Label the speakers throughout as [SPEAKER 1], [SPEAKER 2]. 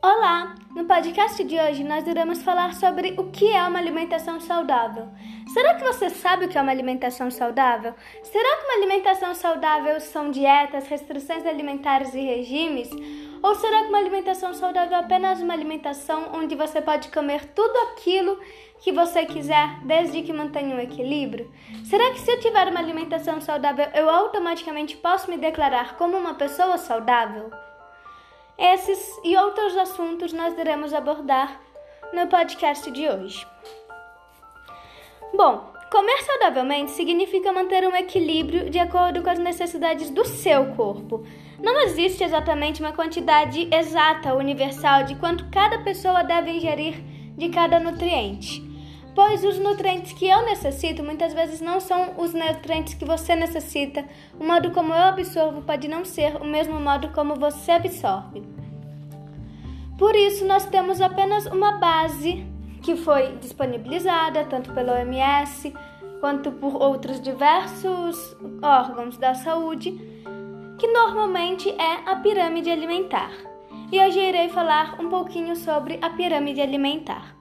[SPEAKER 1] Olá! No podcast de hoje nós iremos falar sobre o que é uma alimentação saudável. Será que você sabe o que é uma alimentação saudável? Será que uma alimentação saudável são dietas, restrições alimentares e regimes? Ou será que uma alimentação saudável é apenas uma alimentação onde você pode comer tudo aquilo que você quiser, desde que mantenha um equilíbrio? Será que se eu tiver uma alimentação saudável, eu automaticamente posso me declarar como uma pessoa saudável? Esses e outros assuntos nós iremos abordar no podcast de hoje. Bom, comer saudavelmente significa manter um equilíbrio de acordo com as necessidades do seu corpo. Não existe exatamente uma quantidade exata, universal, de quanto cada pessoa deve ingerir de cada nutriente pois os nutrientes que eu necessito muitas vezes não são os nutrientes que você necessita. O modo como eu absorvo pode não ser o mesmo modo como você absorve. Por isso, nós temos apenas uma base que foi disponibilizada tanto pelo OMS quanto por outros diversos órgãos da saúde, que normalmente é a pirâmide alimentar. E hoje irei falar um pouquinho sobre a pirâmide alimentar.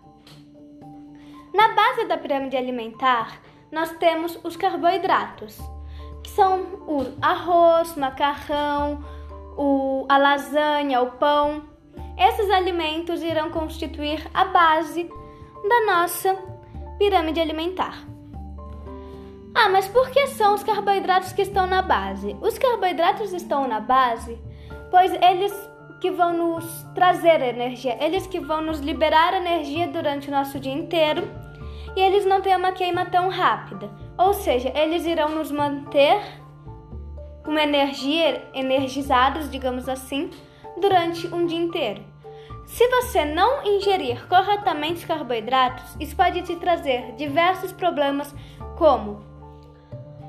[SPEAKER 1] Na base da pirâmide alimentar, nós temos os carboidratos, que são o arroz, macarrão, o, a lasanha, o pão. Esses alimentos irão constituir a base da nossa pirâmide alimentar. Ah, mas por que são os carboidratos que estão na base? Os carboidratos estão na base pois eles que vão nos trazer energia, eles que vão nos liberar energia durante o nosso dia inteiro e eles não têm uma queima tão rápida. Ou seja, eles irão nos manter com energia, energizados, digamos assim, durante um dia inteiro. Se você não ingerir corretamente os carboidratos, isso pode te trazer diversos problemas, como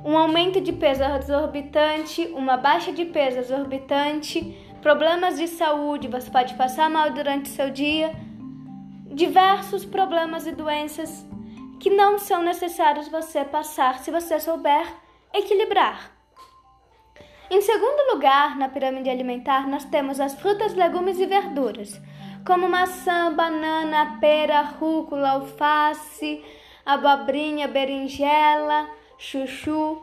[SPEAKER 1] um aumento de peso exorbitante, uma baixa de peso exorbitante, problemas de saúde, você pode passar mal durante o seu dia, diversos problemas e doenças que não são necessários você passar se você souber equilibrar. Em segundo lugar, na pirâmide alimentar, nós temos as frutas, legumes e verduras, como maçã, banana, pera, rúcula, alface, abobrinha, berinjela, chuchu.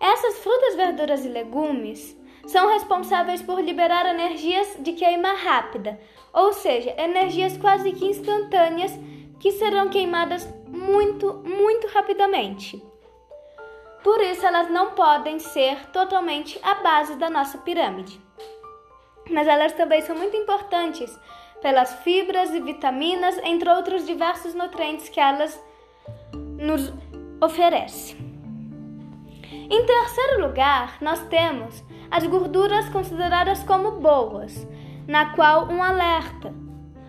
[SPEAKER 1] Essas frutas, verduras e legumes são responsáveis por liberar energias de queima rápida, ou seja, energias quase que instantâneas que serão queimadas muito, muito rapidamente. Por isso, elas não podem ser totalmente a base da nossa pirâmide. Mas elas também são muito importantes pelas fibras e vitaminas, entre outros diversos nutrientes que elas nos oferecem. Em terceiro lugar, nós temos as gorduras consideradas como boas, na qual um alerta.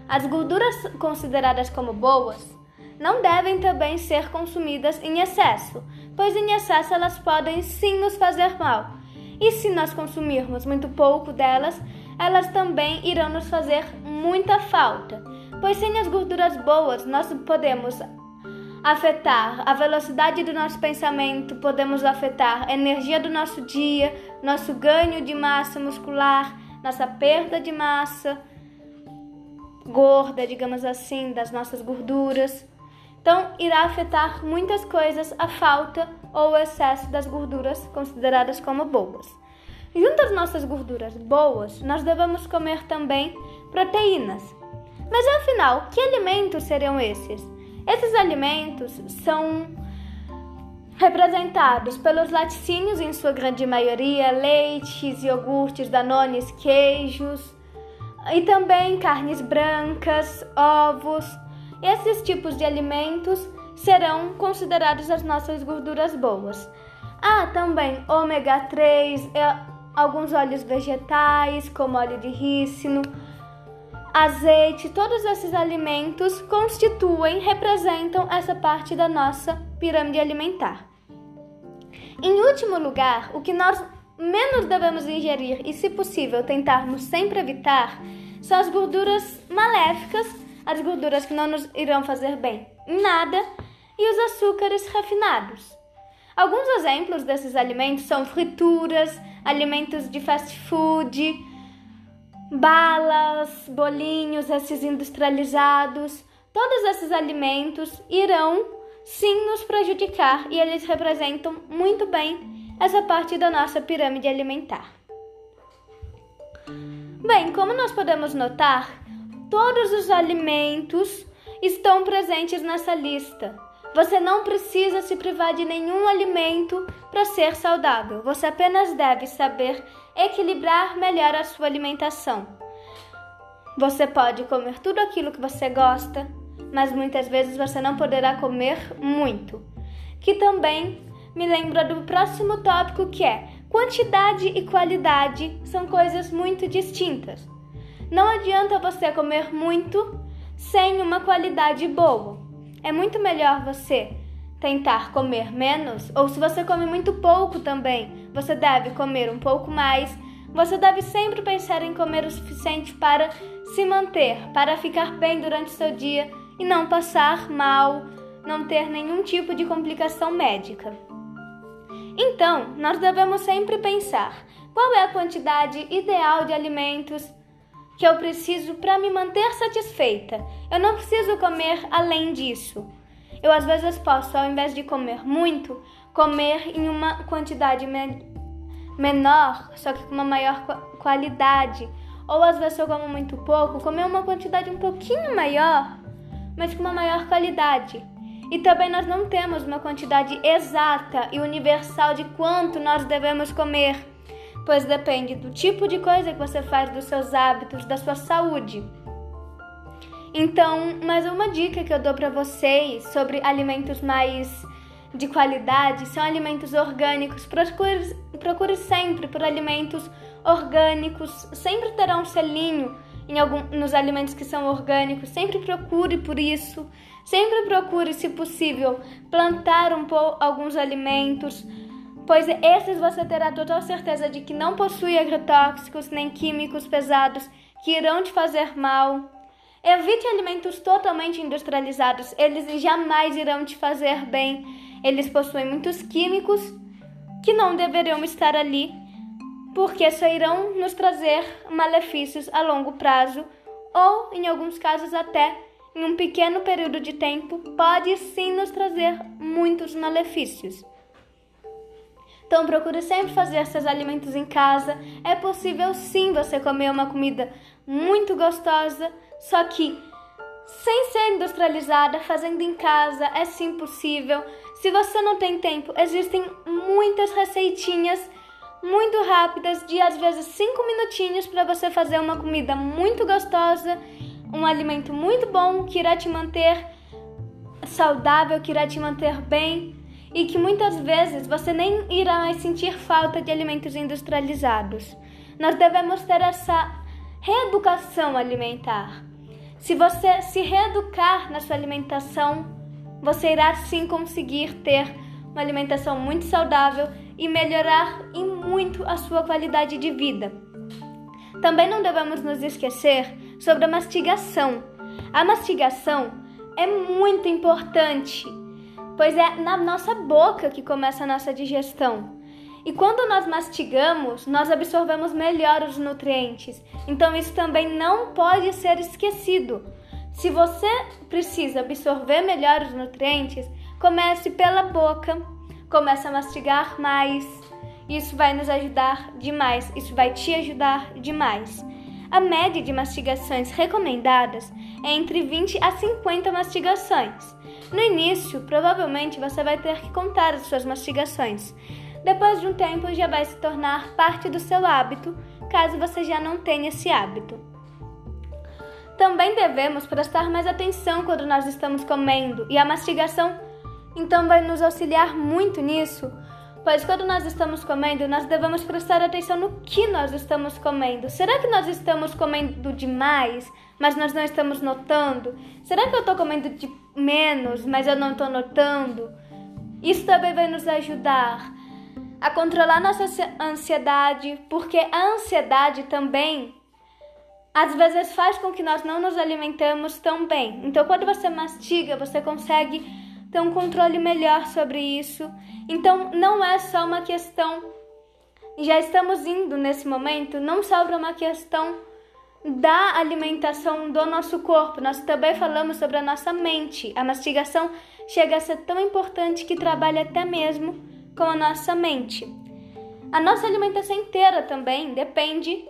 [SPEAKER 1] As gorduras consideradas como boas não devem também ser consumidas em excesso, pois em excesso elas podem sim nos fazer mal. E se nós consumirmos muito pouco delas, elas também irão nos fazer muita falta, pois sem as gorduras boas nós podemos afetar a velocidade do nosso pensamento, podemos afetar a energia do nosso dia, nosso ganho de massa muscular, nossa perda de massa gorda, digamos assim, das nossas gorduras. Então, irá afetar muitas coisas a falta ou o excesso das gorduras consideradas como boas. Junto às nossas gorduras boas, nós devemos comer também proteínas. Mas afinal, que alimentos seriam esses? Esses alimentos são representados pelos laticínios em sua grande maioria, leites, iogurtes, danones, queijos e também carnes brancas, ovos, esses tipos de alimentos serão considerados as nossas gorduras boas. Há também ômega 3, alguns óleos vegetais, como óleo de rícino, azeite, todos esses alimentos constituem, representam essa parte da nossa pirâmide alimentar. Em último lugar, o que nós menos devemos ingerir e, se possível, tentarmos sempre evitar são as gorduras maléficas as gorduras que não nos irão fazer bem em nada e os açúcares refinados. Alguns exemplos desses alimentos são frituras, alimentos de fast food, balas, bolinhos, esses industrializados, todos esses alimentos irão sim nos prejudicar e eles representam muito bem essa parte da nossa pirâmide alimentar. Bem, como nós podemos notar, todos os alimentos estão presentes nessa lista. Você não precisa se privar de nenhum alimento para ser saudável. Você apenas deve saber equilibrar melhor a sua alimentação. Você pode comer tudo aquilo que você gosta, mas muitas vezes você não poderá comer muito. Que também me lembra do próximo tópico que é quantidade e qualidade são coisas muito distintas. Não adianta você comer muito sem uma qualidade boa. É muito melhor você tentar comer menos, ou se você come muito pouco também, você deve comer um pouco mais. Você deve sempre pensar em comer o suficiente para se manter, para ficar bem durante seu dia e não passar mal, não ter nenhum tipo de complicação médica. Então, nós devemos sempre pensar qual é a quantidade ideal de alimentos que eu preciso para me manter satisfeita. Eu não preciso comer além disso. Eu às vezes posso, ao invés de comer muito, comer em uma quantidade me menor, só que com uma maior qualidade. Ou às vezes eu como muito pouco, comer uma quantidade um pouquinho maior, mas com uma maior qualidade. E também nós não temos uma quantidade exata e universal de quanto nós devemos comer pois depende do tipo de coisa que você faz, dos seus hábitos, da sua saúde. Então, mais uma dica que eu dou para vocês sobre alimentos mais de qualidade são alimentos orgânicos. Procure, procure sempre por alimentos orgânicos, sempre terá um selinho em algum, nos alimentos que são orgânicos. Sempre procure por isso. Sempre procure, se possível, plantar um pouco alguns alimentos pois esses você terá total certeza de que não possui agrotóxicos nem químicos pesados que irão te fazer mal. Evite alimentos totalmente industrializados, eles jamais irão te fazer bem. Eles possuem muitos químicos que não deveriam estar ali, porque só irão nos trazer malefícios a longo prazo ou, em alguns casos, até em um pequeno período de tempo, pode sim nos trazer muitos malefícios. Então procure sempre fazer seus alimentos em casa. É possível sim você comer uma comida muito gostosa, só que sem ser industrializada, fazendo em casa, é sim possível. Se você não tem tempo, existem muitas receitinhas muito rápidas de às vezes 5 minutinhos para você fazer uma comida muito gostosa, um alimento muito bom que irá te manter saudável, que irá te manter bem e que muitas vezes você nem irá mais sentir falta de alimentos industrializados. Nós devemos ter essa reeducação alimentar. Se você se reeducar na sua alimentação, você irá sim conseguir ter uma alimentação muito saudável e melhorar em muito a sua qualidade de vida. Também não devemos nos esquecer sobre a mastigação. A mastigação é muito importante pois é na nossa boca que começa a nossa digestão. E quando nós mastigamos, nós absorvemos melhor os nutrientes. Então isso também não pode ser esquecido. Se você precisa absorver melhor os nutrientes, comece pela boca, comece a mastigar mais. Isso vai nos ajudar demais, isso vai te ajudar demais. A média de mastigações recomendadas é entre 20 a 50 mastigações. No início, provavelmente você vai ter que contar as suas mastigações. Depois de um tempo, já vai se tornar parte do seu hábito, caso você já não tenha esse hábito. Também devemos prestar mais atenção quando nós estamos comendo, e a mastigação então vai nos auxiliar muito nisso, pois quando nós estamos comendo, nós devemos prestar atenção no que nós estamos comendo. Será que nós estamos comendo demais, mas nós não estamos notando? Será que eu estou comendo de menos, mas eu não estou notando? Isso também vai nos ajudar a controlar nossa ansiedade, porque a ansiedade também às vezes faz com que nós não nos alimentamos tão bem. Então, quando você mastiga, você consegue ter um controle melhor sobre isso. Então, não é só uma questão. Já estamos indo nesse momento, não só para uma questão da alimentação do nosso corpo, nós também falamos sobre a nossa mente. A mastigação chega a ser tão importante que trabalha até mesmo com a nossa mente. A nossa alimentação inteira também depende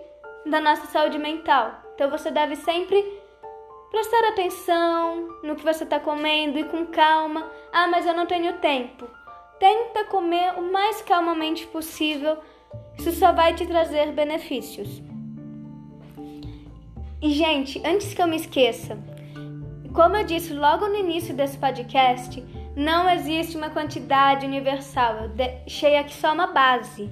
[SPEAKER 1] da nossa saúde mental. Então você deve sempre prestar atenção no que você está comendo e com calma. Ah, mas eu não tenho tempo. Tenta comer o mais calmamente possível. Isso só vai te trazer benefícios. E, gente, antes que eu me esqueça, como eu disse logo no início desse podcast, não existe uma quantidade universal. Eu deixei aqui só uma base.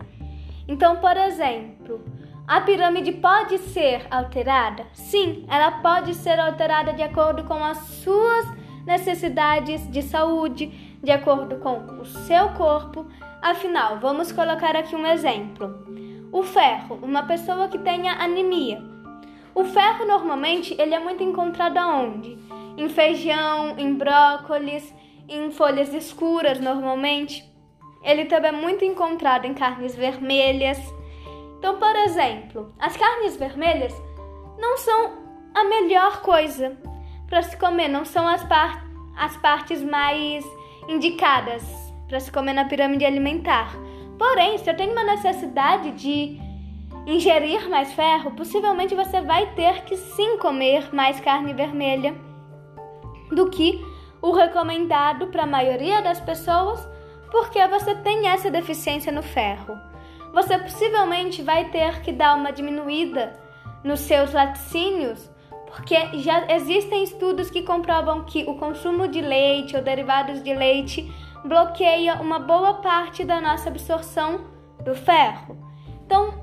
[SPEAKER 1] Então, por exemplo, a pirâmide pode ser alterada? Sim, ela pode ser alterada de acordo com as suas necessidades de saúde, de acordo com o seu corpo. Afinal, vamos colocar aqui um exemplo. O ferro, uma pessoa que tenha anemia. O ferro normalmente ele é muito encontrado aonde? Em feijão, em brócolis, em folhas escuras normalmente. Ele também é muito encontrado em carnes vermelhas. Então, por exemplo, as carnes vermelhas não são a melhor coisa para se comer, não são as, par as partes mais indicadas para se comer na pirâmide alimentar. Porém, se eu tenho uma necessidade de ingerir mais ferro, possivelmente você vai ter que sim comer mais carne vermelha do que o recomendado para a maioria das pessoas, porque você tem essa deficiência no ferro você possivelmente vai ter que dar uma diminuída nos seus laticínios, porque já existem estudos que comprovam que o consumo de leite ou derivados de leite bloqueia uma boa parte da nossa absorção do ferro. Então,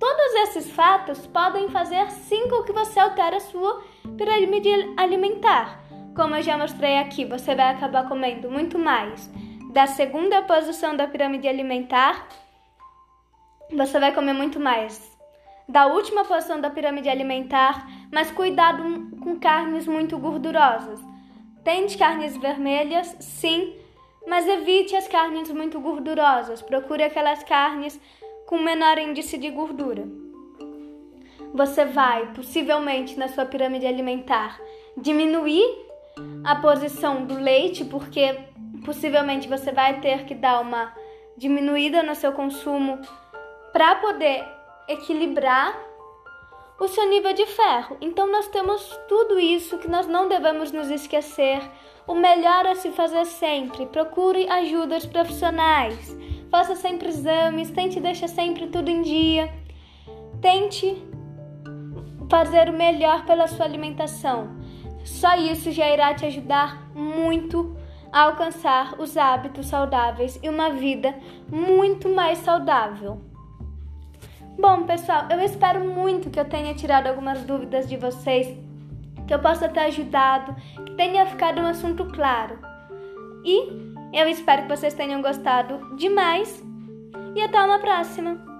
[SPEAKER 1] todos esses fatos podem fazer sim com que você altere a sua pirâmide alimentar. Como eu já mostrei aqui, você vai acabar comendo muito mais da segunda posição da pirâmide alimentar você vai comer muito mais. Da última posição da pirâmide alimentar, mas cuidado com carnes muito gordurosas. Tente carnes vermelhas, sim, mas evite as carnes muito gordurosas. Procure aquelas carnes com menor índice de gordura. Você vai, possivelmente, na sua pirâmide alimentar, diminuir a posição do leite, porque possivelmente você vai ter que dar uma diminuída no seu consumo para poder equilibrar o seu nível de ferro. Então nós temos tudo isso que nós não devemos nos esquecer. O melhor a se fazer sempre. Procure ajudas profissionais. Faça sempre exames, tente deixar sempre tudo em dia. Tente fazer o melhor pela sua alimentação. Só isso já irá te ajudar muito a alcançar os hábitos saudáveis e uma vida muito mais saudável. Bom, pessoal, eu espero muito que eu tenha tirado algumas dúvidas de vocês, que eu possa ter ajudado, que tenha ficado um assunto claro. E eu espero que vocês tenham gostado demais e até uma próxima!